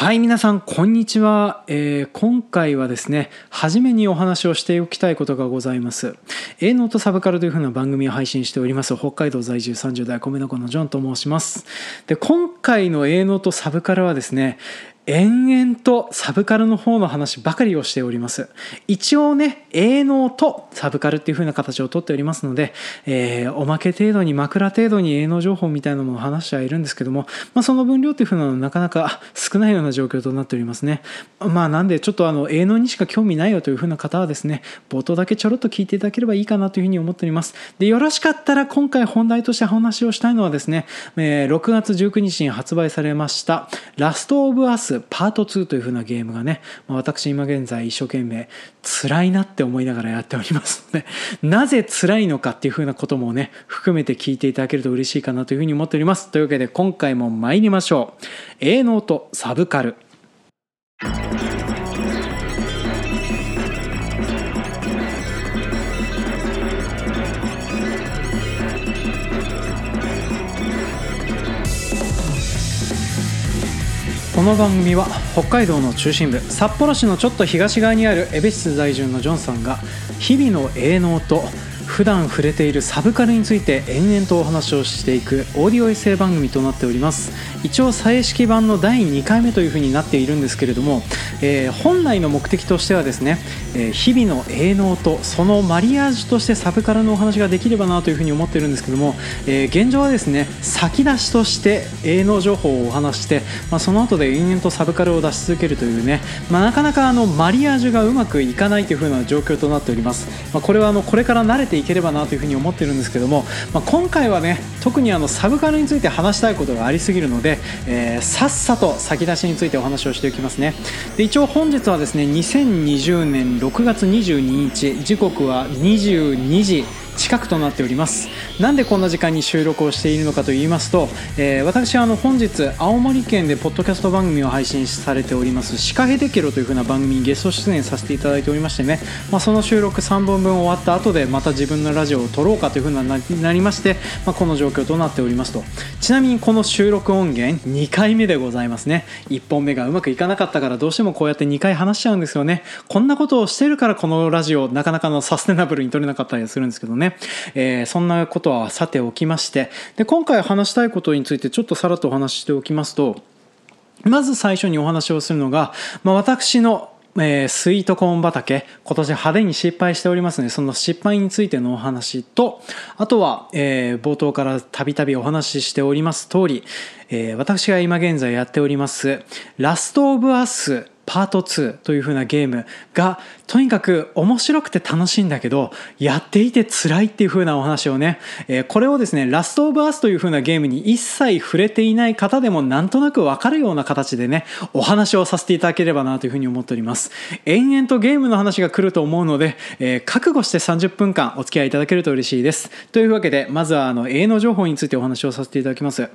はい皆さんこんにちは、えー今回はですね初めにお話をしておきたいことがございます「営農とサブカル」というふうな番組を配信しております北海道在住30代米の子のジョンと申します。で今回の営農とサブカルはですね延々とサブカルの方の話ばかりをしております。一応ね営農とサブカルっていう風な形をとっておりますので、えーおまけ程度に枕程度に営農情報みたいなものを話してはいるんですけども、まあ、その分量っていう風なのはなかなか少ないような状況となっておりますね。まあなんでちょっとあの営農にしか興味ないよという風な方はですね冒頭だけちょろっと聞いていただければいいかなという風に思っております。でよろしかったら今回本題としてお話をしたいのはですね、えー6月19日に発売されましたラストオブアスパート2というふうなゲームがね、まあ私今現在一生懸命辛いなって思いながらやっておりますのでなぜ辛いのかっていうふうなこともね含めて聞いていただけると嬉しいかなというふうに思っております。というわけで今回も参りましょう。営農とサブカル。この番組は北海道の中心部札幌市のちょっと東側にある恵比寿在住のジョンさんが日々の営農と普段触れているサブカルについて延々とお話をしていくオーディオエッセイ番組となっております。一応再式版の第2回目というふうになっているんですけれども、えー本来の目的としてはですね、えー日々の営農とそのマリアージュとしてサブカルのお話ができればなというふうに思っているんですけども、えー現状はですね先出しとして営農情報をお話しして、まあ、その後で延々とサブカルを出し続けるというね、まあ、なかなかあのマリアージュがうまくいかないというふうな状況となっております、まあ、これはあのこれから慣れていければなというふうに思ってるんですけども、まあ、今回はね特にあのサブカルについて話したいことがありすぎるので、えーさっさと先出しについてお話をしておきますね。で一応本日はですね2020年6月22日時刻は22時近くとなっております。なんでこんな時間に収録をしているのかと言いますと、えー私はあの本日青森県でポッドキャスト番組を配信されております「シカヘデケロ」という風な番組にゲスト出演させていただいておりましてね、まあ、その収録3本分終わった後でまた自分のラジオを撮ろうかという風にななりまして、まあ、この状況となっておりますと。ちなみにこの収録音源2回目でございますね。1本目がうまくいかなかったからどうしてもこうやって2回話しちゃうんですよね。こんなことをしてるからこのラジオなかなかのサステナブルに撮れなかったりするんですけどね、えーそんなことはさておきましてで今回話したいことについてちょっとさらっとお話ししておきますとまず最初にお話をするのが、まあ、私のえースイートコーン畑今年派手に失敗しておりますのでその失敗についてのお話とあとは、えー冒頭からたびたびお話ししております通り、えー私が今現在やっております「ラスト・オブ・アス」パート2という風なゲームがとにかく面白くて楽しいんだけどやっていて辛いっていう風なお話をね、えーこれをですねラストオブアースという風なゲームに一切触れていない方でもなんとなくわかるような形でねお話をさせていただければなという風に思っております。延々とゲームの話が来ると思うので、えー覚悟して30分間お付き合いいただけると嬉しいです。というわけでまずはあの営農情報についてお話をさせていただきます。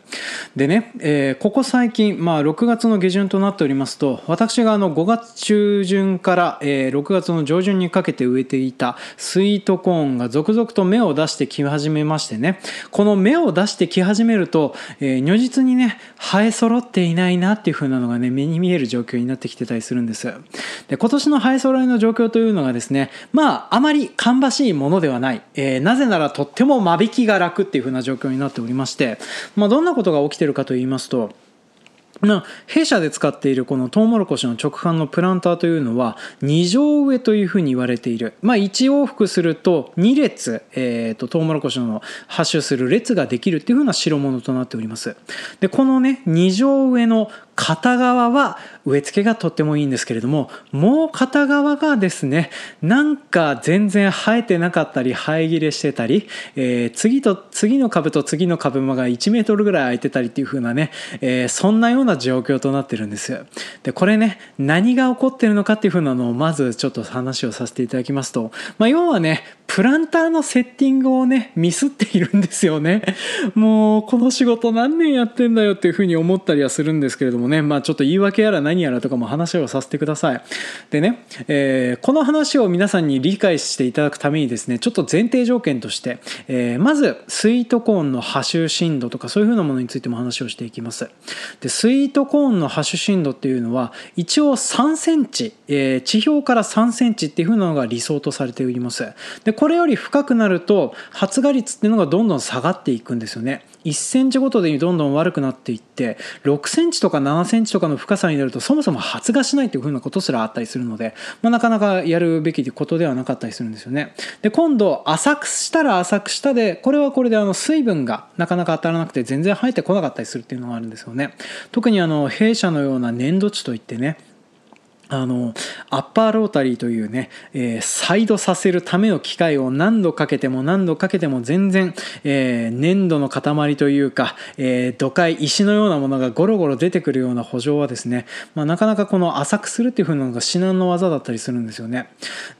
でね、えーここ最近、まあ、6月の下旬となっておりますと私があのの5月中旬から、え6月の上旬にかけて植えていたスイートコーンが続々と芽を出してき始めましてね。この芽を出してき始めると、え如実にね生え揃っていないなっていう風なのがね目に見える状況になってきてたりするんです。で今年の生え揃いの状況というのがですねまああまり芳しいものではない、えーなぜならとっても間引きが楽っていう風な状況になっておりまして、まあ、どんなことが起きてるかと言いますとな、弊社で使っているこのトウモロコシの直販のプランターというのは2乗上というふうに言われている、まあ、1往復すると2列、えー、とトウモロコシの発種する列ができるっていうふうな代物となっております。でこのね2乗植えの片側は植え付けがとってもいいんですけれどももう片側がですねなんか全然生えてなかったり生え切れしてたり、えー次と次の株と次の株間が1メートルぐらい空いてたりっていう風なね、えーそんなような状況となってるんですでこれね何が起こってるのかっていう風なのをまずちょっと話をさせていただきますと、まあ、要はねプランターのセッティングをねミスっているんですよね。もうこの仕事何年やってんだよっていう風に思ったりはするんですけれどももね、まあ、ちょっと言い訳やら何やらとかも話をさせてください。でね、えー、この話を皆さんに理解していただくためにですねちょっと前提条件として、えー、まずスイートコーンの波周深度とかそういうふうなものについても話をしていきます。でスイートコーンの波周深度っていうのは一応3センチ、えー、地表から3センチっていうふうなのが理想とされております。でこれより深くなると発芽率っていうのがどんどん下がっていくんですよね。1センチごとでどんどん悪くなっていって6センチとか7センチとかの深さになるとそもそも発芽しないというふうなことすらあったりするので、まあ、なかなかやるべきことではなかったりするんですよね。で今度浅くしたら浅くしたでこれはこれであの水分がなかなか当たらなくて全然生えてこなかったりするっていうのがあるんですよね。特にあの弊社のような粘土地といってねあのアッパーロータリーというね、えー、再度させるための機械を何度かけても何度かけても全然、えー、粘土の塊というか、えー、土塊石のようなものがゴロゴロ出てくるような補助はですね、まあ、なかなかこの浅くするっていう風なのが至難の技だったりするんですよね。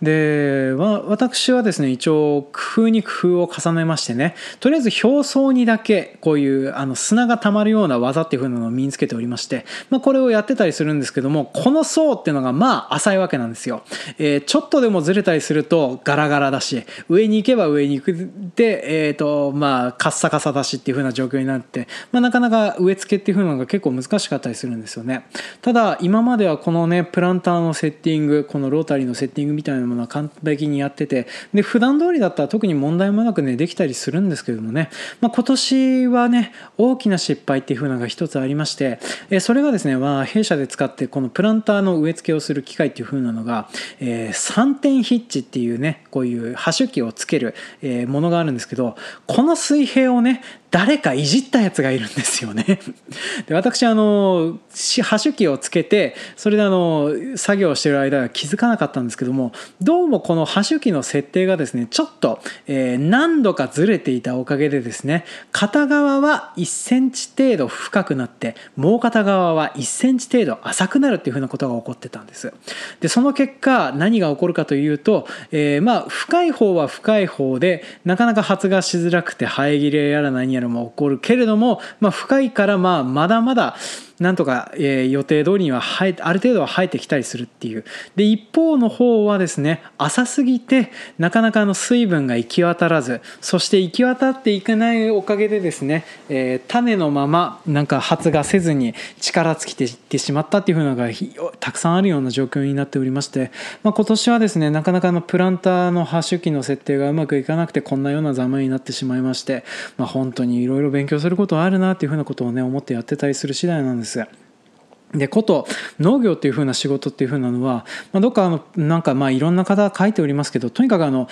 で私はですね一応工夫に工夫を重ねましてねとりあえず表層にだけこういうあの砂が溜まるような技っていう風なのを身につけておりまして、まあ、これをやってたりするんですけどもこの層っていうのがまあ浅いわけなんですよ、えー、ちょっとでもずれたりするとガラガラだし上に行けば上に行くでえっ、ー、とまあカッサカサだしっていう風な状況になって、まあ、なかなか植え付けっていう風なのが結構難しかったりするんですよね。ただ今まではこのねプランターのセッティングこのロータリーのセッティングみたいなものは完璧にやっててで普段通りだったら特に問題もなくねできたりするんですけどもね、まあ、今年はね大きな失敗っていう風なのが一つありまして、えー、それがですね、まあ、弊社で使ってこのプランターの植え付けをする機械っていう風なのが、えー、3点ヒッチっていうねこういうハッシュ機をつける、えー、ものがあるんですけどこの水平をね誰かいじったやつがいるんですよね。で私あのハッ機をつけてそれであの作業してる間は気づかなかったんですけどもどうもこのハッ機の設定がですねちょっと、えー、何度かずれていたおかげでですね片側は1センチ程度深くなってもう片側は1センチ程度浅くなるっていうふうなことが起こってたんです。でその結果何が起こるかというと、えー、まあ深い方は深い方でなかなか発芽しづらくて生え切れやら何やらも起こるけれども、まあ、深いからまあまだまだなんとか、えー、予定通りには生えある程度は生えてきたりするっていうで一方の方はですね浅すぎてなかなかの水分が行き渡らずそして行き渡っていかないおかげでですね、えー、種のままなんか発芽せずに力尽きていってしまったっていうふうなのがたくさんあるような状況になっておりまして、まあ、今年はですねなかなかのプランターのハッシュ機の設定がうまくいかなくてこんなようなざまになってしまいまして、まあ、本当にいろいろ勉強することはあるなっていうふうなことをね思ってやってたりする次第なんです。でこと農業っていうふうな仕事っていうふうなのは、まあ、どっかあのなんかまあいろんな方が書いておりますけどとにかくあの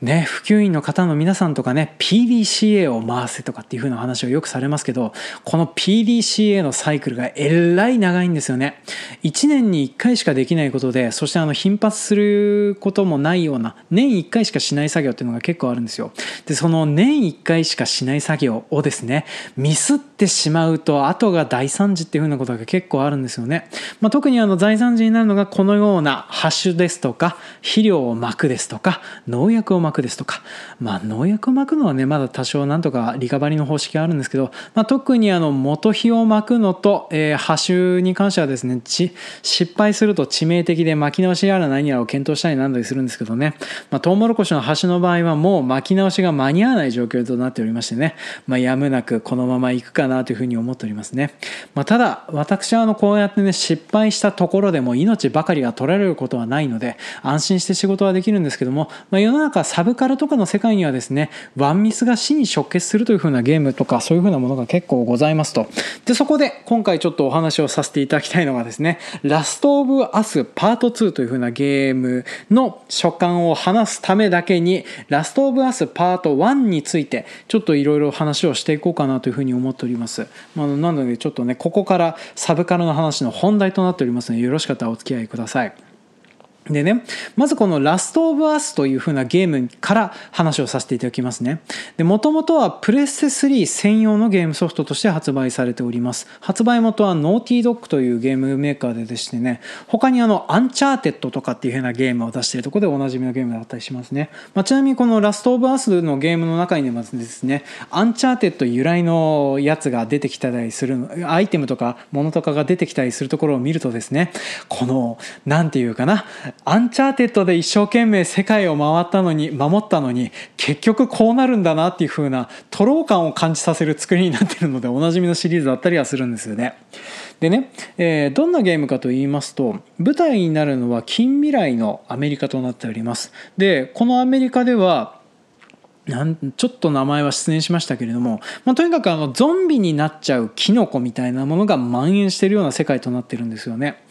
ね、普及員の方の皆さんとかね PDCA を回せとかっていう風な話をよくされますけどこの PDCA のサイクルがえらい長いんですよね。1年に1回しかできないことでそしてあの頻発することもないような年1回しかしない作業っていうのが結構あるんですよ。でその年1回しかしない作業をですねミスってしまうと後が大惨事っていう風なことが結構あるんですよね、まあ、特にあの大惨事になるのがこのようなハッシュですとか肥料をまくですとか農薬をまくくですとか、まあ、農薬をまくのはねまだ多少なんとかリカバリーの方式があるんですけど、まあ、特にあの元肥をまくのと、えー、波種に関してはですね失敗すると致命的で巻き直しやら何やらを検討したりなんだりするんですけどね、まあ、トウモロコシの端の場合はもう巻き直しが間に合わない状況となっておりましてね、まあ、やむなくこのままいくかなというふうに思っておりますね、まあ、ただ私はあのこうやってね失敗したところでも命ばかりが取られることはないので安心して仕事はできるんですけども、まあ、世の中サブカルとかの世界にはですねワンミスが死に直結するという風なゲームとかそういう風なものが結構ございますと。でそこで今回ちょっとお話をさせていただきたいのがですねラストオブアスパート2という風なゲームの所感を話すためだけにラストオブアスパート1についてちょっといろいろ話をしていこうかなというふうに思っております、まあ、なのでちょっとねここからサブカルの話の本題となっておりますのでよろしかったらお付き合いください。でね、まずこのラストオブアスという風なゲームから話をさせていただきますね。で、もともとはプレステ3専用のゲームソフトとして発売されております。発売元はノーティードッグというゲームメーカーででしてね、他にあの、アンチャーテッドとかっていう風なゲームを出しているところでおなじみのゲームだったりしますね。まあ、ちなみにこのラストオブアスのゲームの中にはですね、アンチャーテッド由来のやつが出てきたりする、アイテムとか物とかが出てきたりするところを見るとですね、この、なんていうかな、アンチャーテッドで一生懸命世界を回ったのに守ったのに結局こうなるんだなっていう風な徒労感を感じさせる作りになってるのでおなじみのシリーズだったりはするんですよね。でね、えー、どんなゲームかと言いますと舞台になるのは近未来のアメリカとなっております。でこのアメリカではなんちょっと名前は失念しましたけれども、まあ、とにかくあのゾンビになっちゃうキノコみたいなものが蔓延しているような世界となってるんですよね。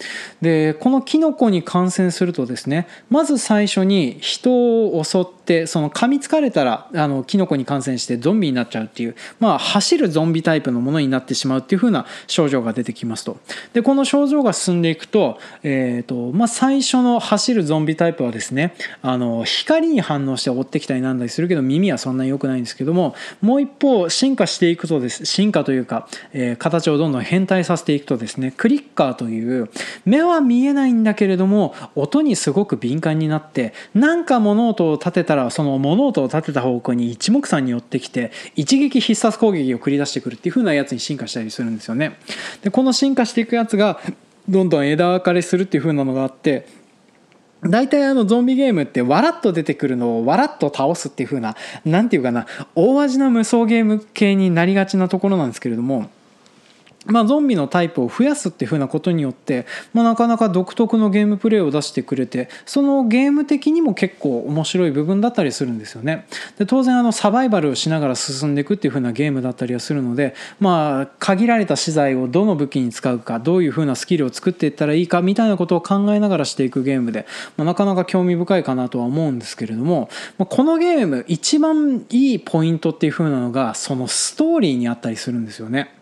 でこのキノコに感染するとですねまず最初に人を襲ってその噛みつかれたらあのキノコに感染してゾンビになっちゃうっていう、まあ、走るゾンビタイプのものになってしまうっていう風な症状が出てきますと。でこの症状が進んでいくと,、えーとまあ、最初の走るゾンビタイプはですねあの光に反応して追ってきたりなんだりするけど耳はそんなに良くないんですけどももう一方進化していくとです進化というか、え、形をどんどん変態させていくとですねクリッカーという目は見えないんだけれども音にすごく敏感になって何か物音を立てたららその物音を立てた方向に一目散に寄ってきて一撃必殺攻撃を繰り出してくるっていう風なやつに進化したりするんですよね。でこの進化していくやつがどんどん枝分かれするっていう風なのがあって大体あのゾンビゲームってわらっと出てくるのをわらっと倒すっていう風な何て言うかな大味な無双ゲーム系になりがちなところなんですけれどもまあ、ゾンビのタイプを増やすっていうふうなことによって、まあ、なかなか独特のゲームプレイを出してくれてそのゲーム的にも結構面白い部分だったりするんですよねで当然あのサバイバルをしながら進んでいくっていうふうなゲームだったりはするので、まあ、限られた資材をどの武器に使うかどういうふうなスキルを作っていったらいいかみたいなことを考えながらしていくゲームで、まあ、なかなか興味深いかなとは思うんですけれども、まあ、このゲーム一番いいポイントっていうふうなのがそのストーリーにあったりするんですよね。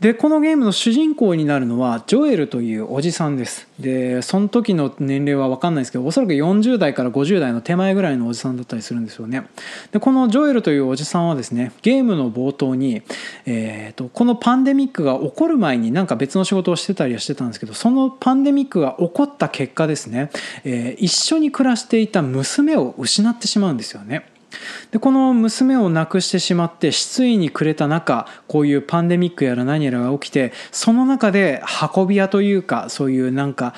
でこのゲームの主人公になるのはジョエルというおじさんです。でその時の年齢は分かんないですけどおそらく40代から50代の手前ぐらいのおじさんだったりするんですよね。でこのジョエルというおじさんはですねゲームの冒頭に、えーと、このパンデミックが起こる前になんか別の仕事をしてたりはしてたんですけどそのパンデミックが起こった結果ですね、えー、一緒に暮らしていた娘を失ってしまうんですよね。でこの娘を亡くしてしまって失意に暮れた中こういうパンデミックやら何やらが起きてその中で運び屋というかそういうなんか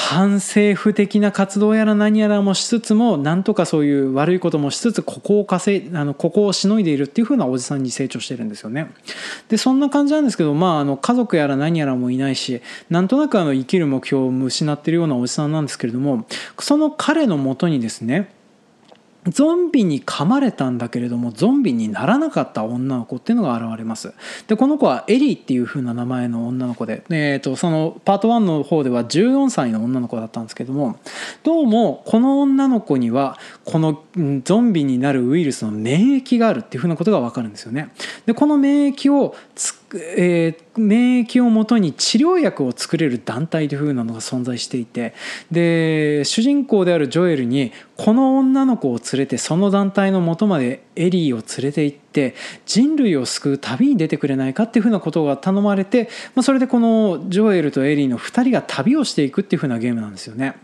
反政府的な活動やら何やらもしつつもなんとかそういう悪いこともしつつここを稼いあのここをしのいでいるっていう風なおじさんに成長してるんですよね。でそんな感じなんですけど、まあ、あの家族やら何やらもいないしなんとなくあの生きる目標を失ってるようなおじさんなんですけれどもその彼のもとにですねゾンビに噛まれたんだけれどもゾンビにならなかった女の子っていうのが現れます。でこの子はエリーっていう風な名前の女の子で、えーと、そのパート1の方では14歳の女の子だったんですけどもどうもこの女の子にはこのゾンビになるウイルスの免疫があるっていう風なことが分かるんですよね。でこの免疫をつえー、免疫をもとに治療薬を作れる団体というふうなのが存在していてで主人公であるジョエルにこの女の子を連れてその団体のもとまでエリーを連れて行って人類を救う旅に出てくれないかっていうふうなことが頼まれて、まあ、それでこのジョエルとエリーの2人が旅をしていくっていうふうなゲームなんですよね。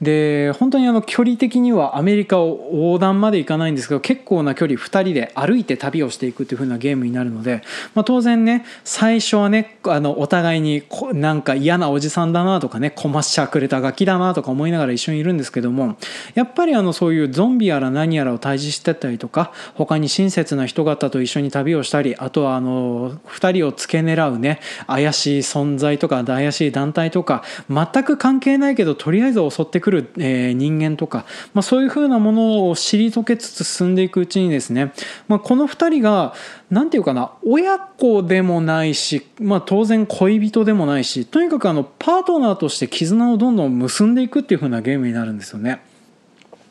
で本当にあの距離的にはアメリカを横断まで行かないんですけど結構な距離2人で歩いて旅をしていくっていうふうなゲームになるので、まあ、当然ね最初はねあのお互いになんか嫌なおじさんだなとかねこましゃくれたガキだなとか思いながら一緒にいるんですけどもやっぱりあのそういうゾンビやら何やらを退治してたりとか他に親切な人が方と一緒に旅をしたりあとはあの2人を付け狙うね怪しい存在とか怪しい団体とか全く関係ないけどとりあえず襲ってくる、えー、人間とか、まあ、そういうふうなものを退けつつ進んでいくうちにですね、まあ、この2人が何て言うかな親子でもないし、まあ、当然恋人でもないしとにかくあのパートナーとして絆をどんどん結んでいくっていう風なゲームになるんですよね。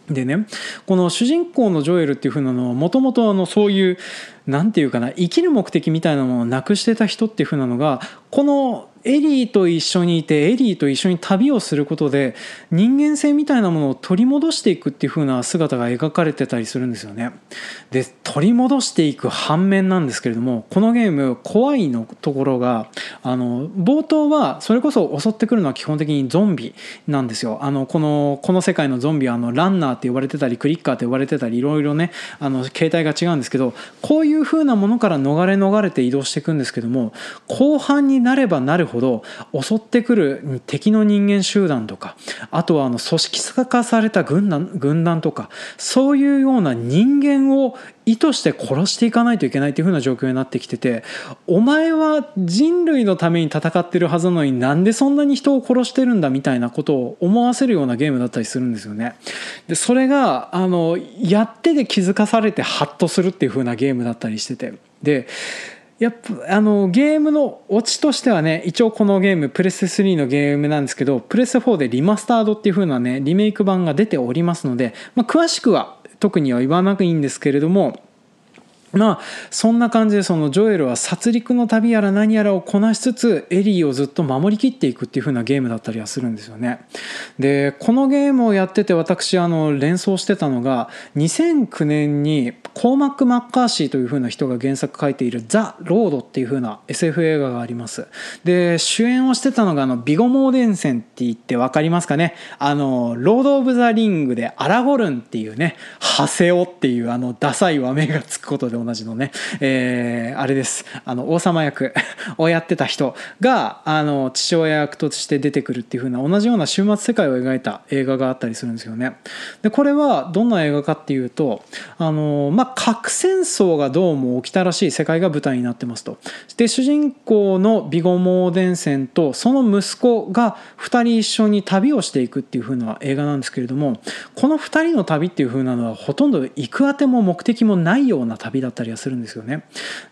でねこの主人公のジョエルっていう風なのはもともとそういう何て言うかな生きる目的みたいなものをなくしてた人っていう風なのがこのエリーと一緒にいてエリーと一緒に旅をすることで人間性みたいなものを取り戻していくっていう風な姿が描かれてたりするんですよね。で取り戻していく反面なんですけれどもこのゲーム怖いのところがあの冒頭はそれこそ襲ってくるのは基本的にゾンビなんですよ。あのこのこの世界のゾンビはあのランナーって呼ばれてたりクリッカーって呼ばれてたりいろいろねあの形態が違うんですけどこういう風なものから逃れ逃れて移動していくんですけども後半になればなるほどほど襲ってくる敵の人間集団とかあとはあの組織化された軍団軍団とかそういうような人間を意図して殺していかないといけないというふうな状況になってきててお前は人類のために戦ってるはずなのになんでそんなに人を殺してるんだみたいなことを思わせるようなゲームだったりするんですよね。でそれがあのやってで気づかされてハッとするっていうふうなゲームだったりしててでやっぱあのゲームのオチとしてはね一応このゲームプレス3のゲームなんですけどプレス4でリマスタードっていう風なねリメイク版が出ておりますので、まあ、詳しくは特には言わなくいいんですけれどもまあそんな感じでそのジョエルは殺戮の旅やら何やらをこなしつつエリーをずっと守りきっていくっていう風なゲームだったりはするんですよね。でこのゲームをやってて私あの連想してたのが2009年にコーマック・マッカーシーという風な人が原作書いている「ザ・ロード」っていう風な SF 映画があります。で主演をしてたのがあのビゴモー伝線って言って分かりますかねあのロード・オブ・ザ・リングでアラゴルンっていうね馳夫っていうあのダサい和名がつくことで同じのね、えー、あれですあの王様役 をやってた人があの父親役として出てくるっていう風な同じような終末世界を描いた映画があったりするんですよね。でこれはどんな映画かっていうとあの、まあ、核戦争がどうも起きたらしい世界が舞台になってますと。で主人公のビゴモー伝線とその息子が2人一緒に旅をしていくっていう風な映画なんですけれどもこの2人の旅っていう風なのはほとんど行くあても目的もないような旅だったりはするんですよね。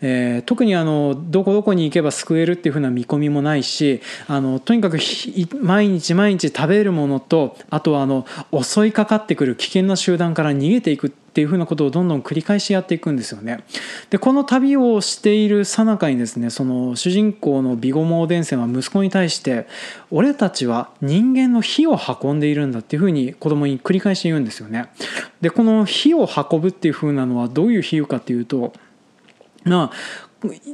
えー、特にあのどこどこに行けば救えるっていうふうな見込みもないしあのとにかく毎日毎日食べるものとあとはあの襲いかかってくる危険な集団から逃げていくってっていうふうなことをどんどん繰り返しやっていくんですよね。でこの旅をしているさなかにですねその主人公のビゴモー伝線は息子に対して「俺たちは人間の火を運んでいるんだ」っていうふうに子供に繰り返し言うんですよね。でこの火を運ぶっていうふうなのはどういう比喩かっていうとまあ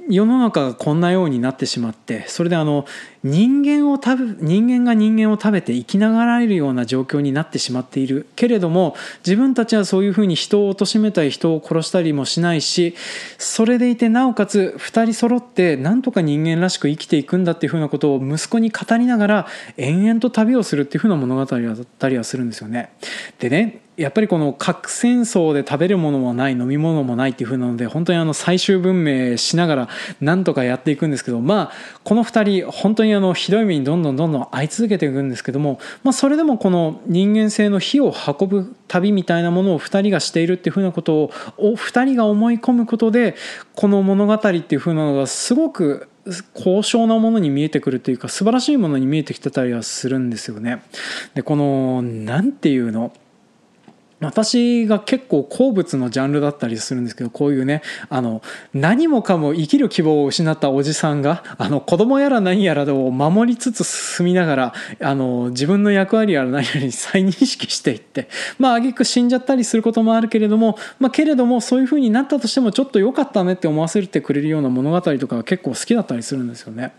世の中がこんなようになってしまってそれであの人間を食べ人間が人間を食べて生きながられるような状況になってしまっているけれども自分たちはそういうふうに人を貶めたり人を殺したりもしないしそれでいてなおかつ2人揃ってなんとか人間らしく生きていくんだっていうふうなことを息子に語りながら延々と旅をするっていうふうな物語だったりはするんですよね。でねやっぱりこの核戦争で食べるものもない飲み物もないっていう風なので本当にあの最終文明しながらなんとかやっていくんですけどまあこの2人本当にあのひどい目にどんどんどんどん会い続けていくんですけども、まあ、それでもこの人間性の火を運ぶ旅みたいなものを2人がしているっていう風なことを2人が思い込むことでこの物語っていう風なのがすごく高尚なものに見えてくるというか素晴らしいものに見えてきてたりはするんですよね。でこの何て言うの？私が結構好物のジャンルだったりするんですけどこういうねあの何もかも生きる希望を失ったおじさんがあの子供やら何やらを守りつつ進みながらあの自分の役割やら何やらに再認識していってまあ挙句死んじゃったりすることもあるけれども、まあ、けれどもそういうふうになったとしてもちょっと良かったねって思わせてくれるような物語とかが結構好きだったりするんですよね。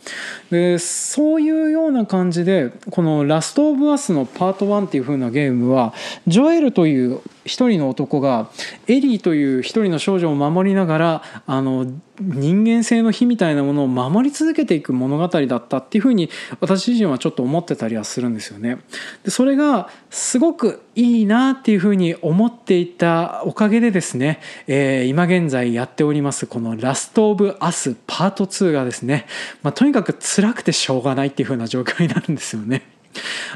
でそういうような感じでこの「ラスト・オブ・アス」のパート1っていう風なゲームはジョエルという一人の男がエリーという一人の少女を守りながらあの人間性の火みたいなものを守り続けていく物語だったっていうふうに私自身はちょっと思ってたりはするんですよね。でそれがすごくいいなっていうふうに思っていたおかげでですね、えー、今現在やっておりますこの「ラスト・オブ・アス」パート2がですね、まあ、とにかく辛くてしょうがないっていうふうな状況になるんですよね。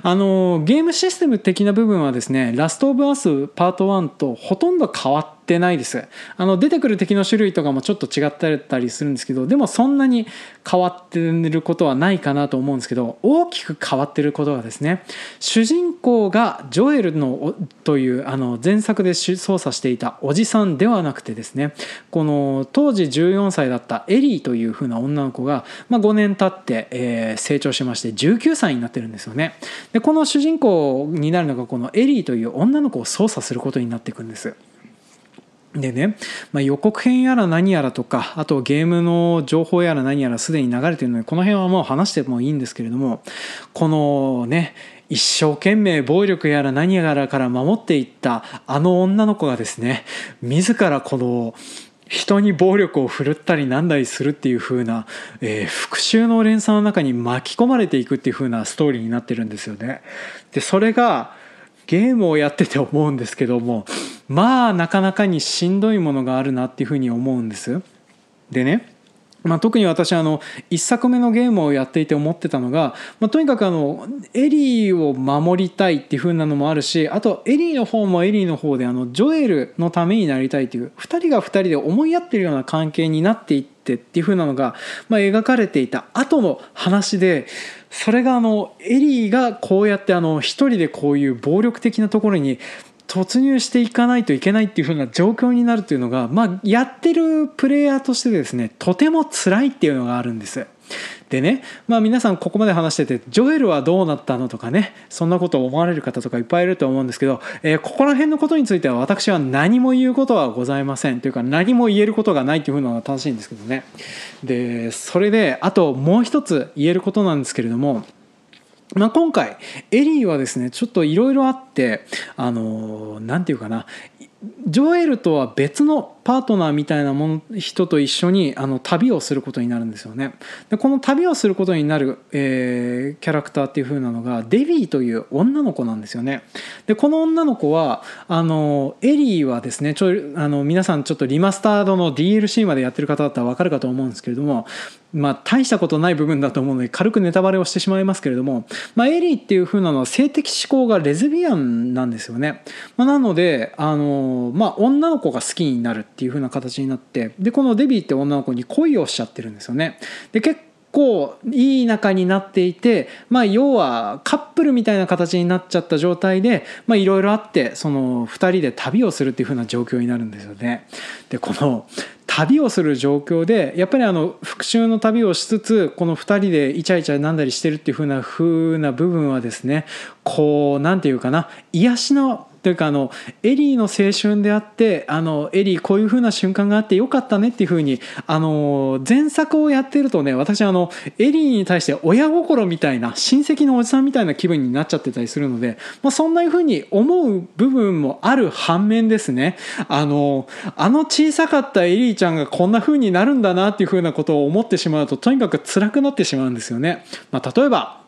あのゲームシステム的な部分はですね「ラスト・オブ・アス」パート1とほとんど変わってないです。あの出てくる敵の種類とかもちょっと違ったりするんですけどでもそんなに変わってることはないかなと思うんですけど大きく変わってることがですね主人公がジョエルのというあの前作で操作していたおじさんではなくてですねこの当時14歳だったエリーという風な女の子が、まあ、5年経って、えー、成長しまして19歳になってるんですよね。でこの主人公になるのがこのエリーという女の子を操作することになっていくんです。でね、まあ、予告編やら何やらとかあとゲームの情報やら何やらすでに流れてるのでこの辺はもう話してもいいんですけれどもこのね一生懸命暴力やら何やらから守っていったあの女の子がですね自らこの人に暴力を振るったりなんだりするっていう風な、えー、復讐の連鎖の中に巻き込まれていくっていう風なストーリーになってるんですよね。でそれがゲームをやってて思うんですけどもまあなかなかにしんどいものがあるなっていうふうに思うんです。でねまあ、特に私あの1作目のゲームをやっていて思ってたのが、まあ、とにかくあのエリーを守りたいっていう風なのもあるしあとエリーの方もエリーの方であのジョエルのためになりたいという2人が2人で思い合ってるような関係になっていってっていう風なのが、まあ、描かれていた後の話でそれがあのエリーがこうやってあの一人でこういう暴力的なところに突入していかないといけないっていう風な状況になるというのが、まあ、やってるプレイヤーとしてですねとても辛いっていうのがあるんです。でね、まあ、皆さんここまで話しててジョエルはどうなったのとかねそんなことを思われる方とかいっぱいいると思うんですけど、えー、ここら辺のことについては私は何も言うことはございませんというか何も言えることがないというふうなのが正しいんですけどねでそれであともう一つ言えることなんですけれどもまあ、今回エリーはですねちょっといろいろあってあの何て言うかなジョエルとは別のパートナーみたいなもの人と一緒にあの旅をすることになるんですよね。でこの旅をすることになる、えー、キャラクターっていう風なのがデビーという女の子なんですよね。でこの女の子はあのエリーはですねちょあの皆さんちょっとリマスタードの DLC までやってる方だったら分かるかと思うんですけれどもまあ大したことない部分だと思うので軽くネタバレをしてしまいますけれども、まあ、エリーっていう風なのは性的指向がレズビアンなんですよね。まあ、なのであの、まあ、女の子が好きになるっていう風な形になってでこのデビーって女の子に恋をしちゃってるんですよね。で結構いい仲になっていて、まあ、要はカップルみたいな形になっちゃった状態でいろいろあってその2人で旅をするっていう風な状況になるんですよね。でこの旅をする状況でやっぱりあの復讐の旅をしつつこの2人でイチャイチャなんだりしてるっていう風な風な部分はですねこう何て言うかな癒しのというかあのエリーの青春であってあのエリーこういう風な瞬間があってよかったねっていう風にあの前作をやってるとね私あのエリーに対して親心みたいな親戚のおじさんみたいな気分になっちゃってたりするので、まあ、そんな風に思う部分もある反面ですねあのあの小さかったエリーちゃんがこんな風になるんだなっていう風なことを思ってしまうととにかく辛くなってしまうんですよね。まあ、例えば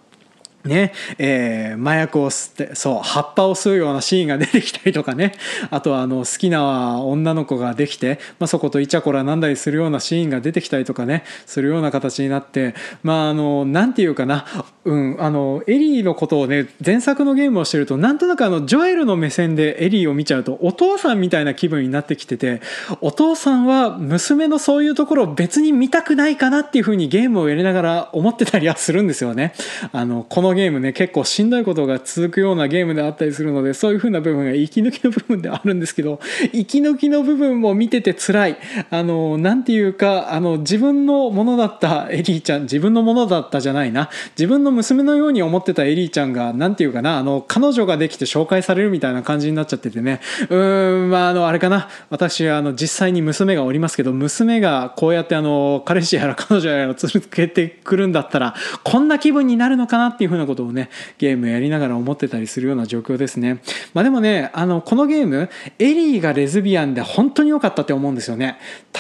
ねえー、麻薬を吸ってそう葉っぱを吸うようなシーンが出てきたりとかねあとはあの好きな女の子ができて、まあ、そことイチャコラなんだりするようなシーンが出てきたりとかねするような形になってまああのなんていうかな、うん、あのエリーのことをね前作のゲームをしてるとなんとなくあのジョエルの目線でエリーを見ちゃうとお父さんみたいな気分になってきててお父さんは娘のそういうところを別に見たくないかなっていうふうにゲームをやりながら思ってたりはするんですよね。あのこのゲームね結構しんどいことが続くようなゲームであったりするのでそういう風な部分が息抜きの部分であるんですけど 息抜きの部分も見てて辛い。あの何て言うかあの自分のものだったエリーちゃん自分のものだったじゃないな。自分の娘のように思ってたエリーちゃんが何て言うかなあの彼女ができて紹介されるみたいな感じになっちゃっててね。うーんまああのあれかな。私あの実際に娘がおりますけど娘がこうやってあの彼氏やら彼女やら続けてくるんだったらこんな気分になるのかなっていうふうなことをねゲームやりながら思ってたりするような状況ですね。まあ、でもねあのこのゲームエリーがレズビアンで本当に良かったって思うんですよね。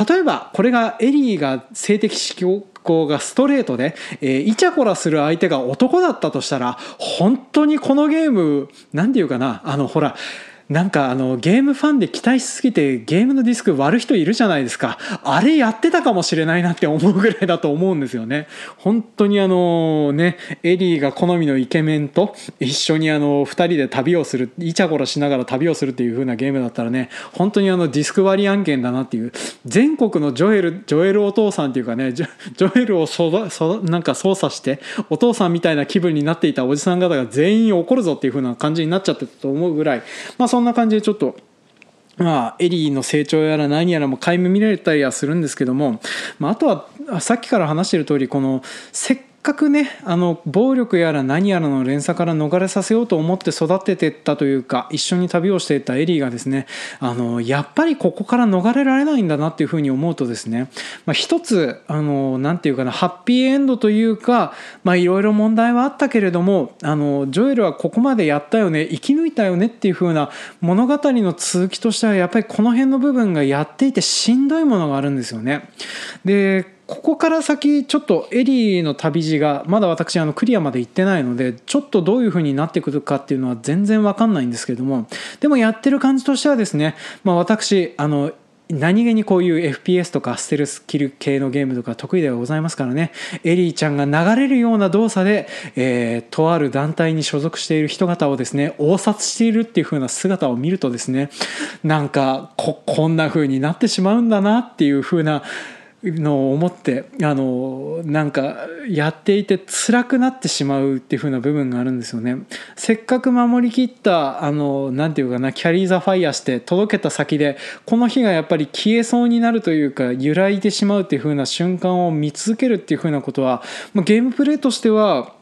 例えばこれがエリーが性的指向がストレートで、えー、イチャコラする相手が男だったとしたら本当にこのゲーム何て言うかなあのほらなんかあのゲームファンで期待しすぎてゲームのディスク割る人いるじゃないですか。あれやってたかもしれないなって思うぐらいだと思うんですよね。本当にあのねエリーが好みのイケメンと一緒にあの2人で旅をするイチャコラしながら旅をするっていう風なゲームだったらね本当にあのディスク割り案件だなっていう。全国のジョエルジョエルお父さんっていうかねジョエルをそそなんか操作してお父さんみたいな気分になっていたおじさん方が全員怒るぞっていう風な感じになっちゃってたと思うぐらい。まあそんな感じでちょっとまあ、エリーの成長やら何やらも皆無見られたりはするんですけども、まあ、あとはさっきから話してる通りこのせっかくねあの暴力やら何やらの連鎖から逃れさせようと思って育ててったというか一緒に旅をしていたエリーがですねあのやっぱりここから逃れられないんだなっていうふうに思うとですね、まあ、一つあのなて言うかなハッピーエンドというかいろいろ問題はあったけれどもあのジョエルはここまでやったよね生き抜いたよねっていうふうな物語の続きとしてはやっぱりこの辺の部分がやっていてしんどいものがあるんですよね。でここから先ちょっとエリーの旅路がまだ私あのクリアまで行ってないのでちょっとどういう風になってくるかっていうのは全然わかんないんですけれども。でもやってる感じとしてはですね、まあ、私あの何気にこういう FPS とかステルスキル系のゲームとか得意ではございますからね。エリーちゃんが流れるような動作で、えー、とある団体に所属している人方をですね応殺しているっていう風な姿を見るとですねなんかここんな風になってしまうんだなっていう風なのを思ってあのなんかやっていて辛くなってしまうっていう風な部分があるんですよね。せっかく守りきったあのなんていうかなキャリー・ザ・ファイアして届けた先でこの日がやっぱり消えそうになるというか揺らいでしまうっていう風な瞬間を見続けるっていう風なことは、まあ、ゲームプレイとしては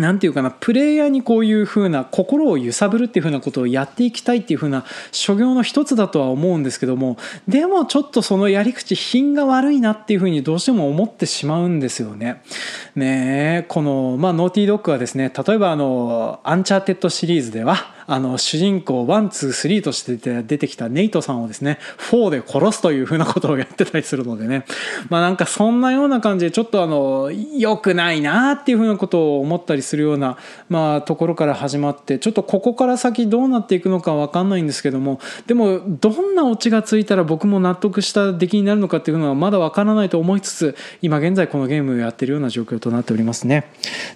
なんていうかなプレイヤーにこういうふうな心を揺さぶるっていうふうなことをやっていきたいっていうふうな所業の一つだとは思うんですけどもでもちょっとそのやり口品が悪いなっていうふうにどうしても思ってしまうんですよね。ねこの、まあ、ノーティードッグはですね例えばあのアンチャーテッドシリーズではあの主人公123として出てきたネイトさんをですね4で殺すというふうなことをやってたりするのでねまあなんかそんなような感じでちょっとあの良くないなっていうふうなことを思ったりするような、まあ、ところから始まってちょっとここから先どうなっていくのか分かんないんですけどもでもどんなオチがついたら僕も納得した出来になるのかっていうのはまだ分からないと思いつつ今現在このゲームをやってるような状況となっておりますね。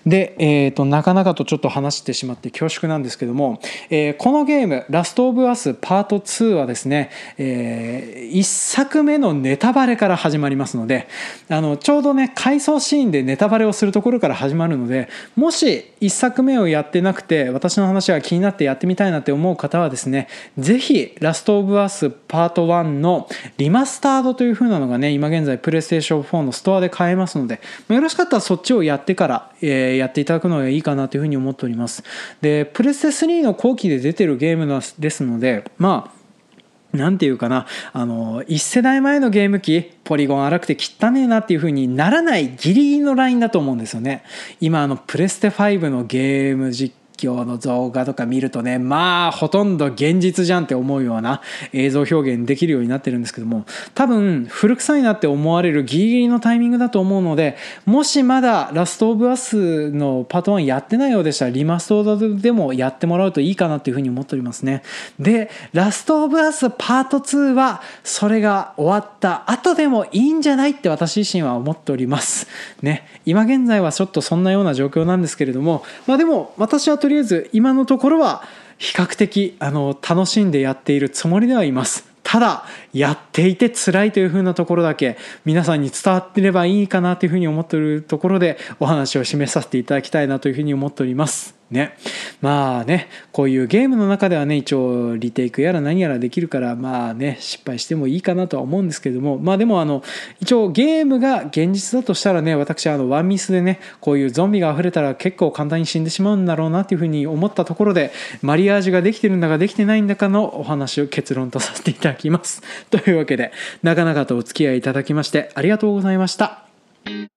で、えーと、なかなかとちょっと話してしまって恐縮なんですけどもえー、このゲーム「ラスト・オブ・アスパート2」はですね、えー、1作目のネタバレから始まりますのであのちょうどね回想シーンでネタバレをするところから始まるのでもし1作目をやってなくて私の話が気になってやってみたいなって思う方はですね是非ラスト・オブ・アスパート1のリマスタードという風なのがね今現在プレイステーション4のストアで買えますのでよろしかったらそっちをやってから、えー、やっていただくのがいいかなというふうに思っております。でプレステ3の後期で出てるゲームですのでまあなんていうかな、あの、1世代前のゲーム機、ポリゴン荒くて汚ねえなっていう風にならないギリギリのラインだと思うんですよね。今、あの、プレステ5のゲーム実況の動画とか見るとねまあほとんど現実じゃんって思うような映像表現できるようになってるんですけども多分古臭いなって思われるギリギリのタイミングだと思うのでもしまだラストオブアスのパート1やってないようでしたらリマストードでもやってもらうといいかなっていうふうに思っておりますね。でラストオブアスパート2はそれが終わった後でもいいんじゃないって私自身は思っております。ね。今現在はちょっとそんなような状況なんですけれどもまあでも私はとりあえず今のところは比較的あの楽しんでやっているつもりではいます。ただやっていて辛いというふうなところだけ皆さんに伝わってればいいかなというふうに思っているところでお話を示させていただきたいなというふうに思っております。ねまあねこういうゲームの中ではね一応リテイクやら何やらできるからまあね失敗してもいいかなとは思うんですけれどもまあでもあの一応ゲームが現実だとしたらね私あのワンミスでねこういうゾンビが溢れたら結構簡単に死んでしまうんだろうなっていうふうに思ったところでマリアージュができてるんだかできてないんだかのお話を結論とさせていただきますというわけで長々とお付き合いいただきましてありがとうございました。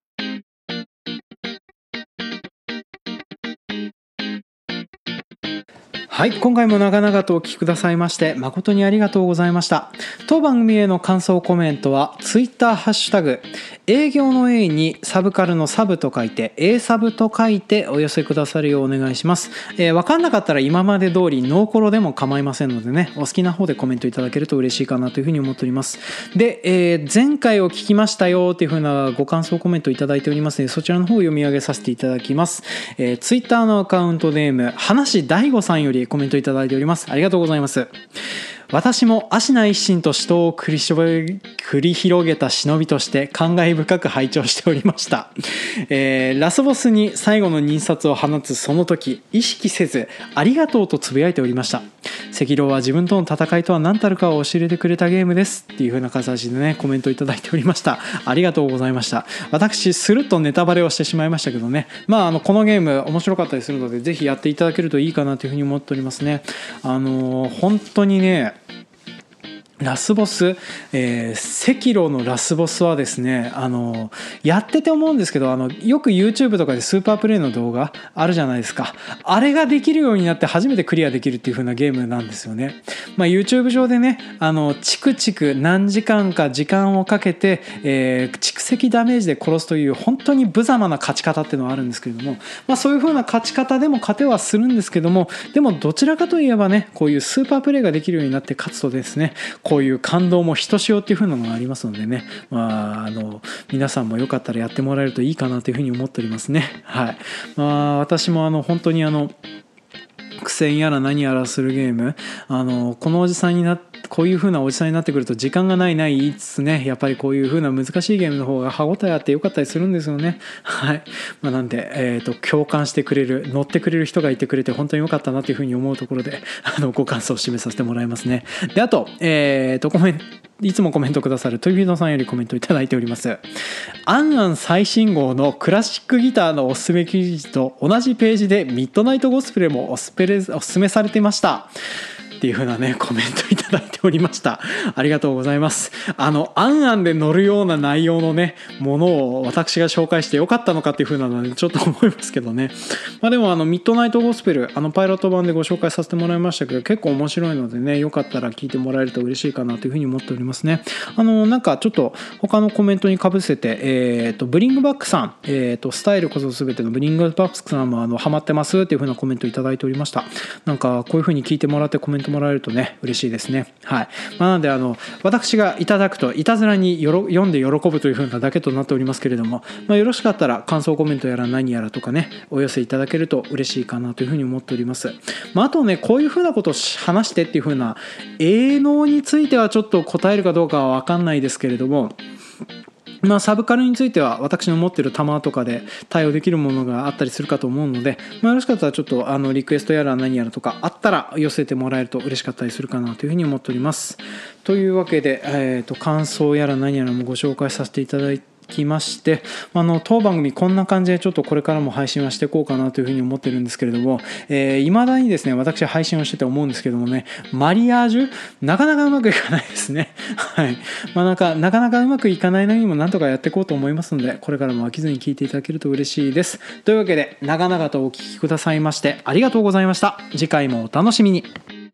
はい今回も長々とお聞きくださいまして誠にありがとうございました。当番組への感想コメントは Twitter ハッシュタグ営業の A にサブカルのサブと書いて A サブと書いてお寄せくださるようお願いします、えー、分かんなかったら今まで通りノーコロでも構いませんのでねお好きな方でコメントいただけると嬉しいかなというふうに思っております。で、えー、前回を聞きましたよっていうふうなご感想コメントいただいておりますのでそちらの方を読み上げさせていただきます、えー、Twitter のアカウントネーム話大悟さんよりコメントいただいております。ありがとうございます。私も芦名一心と死闘を繰り繰り広げた忍びとして感慨深く拝聴しておりました、えー、ラスボスに最後の認殺を放つその時意識せずありがとうとつぶやいておりました。赤狼は自分との戦いとは何たるかを教えてくれたゲームです。っていう風な形でねコメントいただいておりました。ありがとうございました。私スルッとネタバレをしてしまいましたけどね。まああのこのゲーム面白かったりするのでぜひやっていただけるといいかなというふうに思っておりますね。あのー、本当にね care. ラスボス、えー、赤炉のラスボスはですねあのやってて思うんですけどあのよく YouTube とかでスーパープレイの動画あるじゃないですか。あれができるようになって初めてクリアできるっていう風なゲームなんですよね、まあ、YouTube 上でねあのチクチク何時間か時間をかけて、えー、蓄積ダメージで殺すという本当に無様な勝ち方っていうのはあるんですけれども、まあ、そういう風な勝ち方でも勝てはするんですけどもでもどちらかといえばねこういうスーパープレイができるようになって勝つとですねこういう感動もひとしおっていう風なのがありますのでね、まあ、あの皆さんもよかったらやってもらえるといいかなというふうに思っておりますね。はい。まあ、私もあの本当にあの苦戦やら何やらするゲームあのこのおじさんになってこういう風なおじさんになってくると時間がないない言いつつねやっぱりこういう風な難しいゲームの方が歯応えあってよかったりするんですよね はい、まあ、なんで、えーと、共感してくれる乗ってくれる人がいてくれて本当に良かったなという風に思うところで あのご感想を示させてもらいますねであと,、えーと、コメいつもコメントくださるトイビードさんよりコメントいただいております。アンアン最新号のクラシックギターのおすすめ記事と同じページでミッドナイトゴスペルもおすすめされていました。っていう風なねコメントいただいておりました。ありがとうございます。あのあんあんで乗るような内容のねものを私が紹介してよかったのかっていう風なのでちょっと思いますけどね。まあでもあのミッドナイトゴスペルあのパイロット版でご紹介させてもらいましたけど結構面白いのでねよかったら聞いてもらえると嬉しいかなという風に思っておりますね。あのなんかちょっと他のコメントにかぶせてえっ、ー、とブリングバックさんえっ、ー、とスタイルこそ全てのブリングバックさんもあのハマってますっていう風なコメントいただいておりました。なんかこういう風に聞いてもらってコメントもらえるとね嬉しいですね。はい、まあ、なのであの私がいただくといたずらによろ読んで喜ぶというふうなだけとなっておりますけれども、まあ、よろしかったら感想コメントやら何やらとかねお寄せいただけると嬉しいかなというふうに思っております、まあ、あとねこういうふうなことを話してっていうふうな営農についてはちょっと答えるかどうかは分かんないですけれどもまあ、サブカルについては私の持ってる弾とかで対応できるものがあったりするかと思うので、まあ、よろしかったらちょっとあのリクエストやら何やらとかあったら寄せてもらえると嬉しかったりするかなというふうに思っております。というわけで、えーと、感想やら何やらもご紹介させていただいてきましてあの当番組こんな感じでちょっとこれからも配信はしていこうかなというふうに思ってるんですけれどもいま、えー、だにですね私配信をしてて思うんですけどもねマリアージュなかなかうまくいかないですね。はい。まあなんかなかなかうまくいかないのにもなんとかやっていこうと思いますのでこれからも飽きずに聞いていただけると嬉しいです。というわけで長々とお聴きくださいましてありがとうございました。次回もお楽しみに。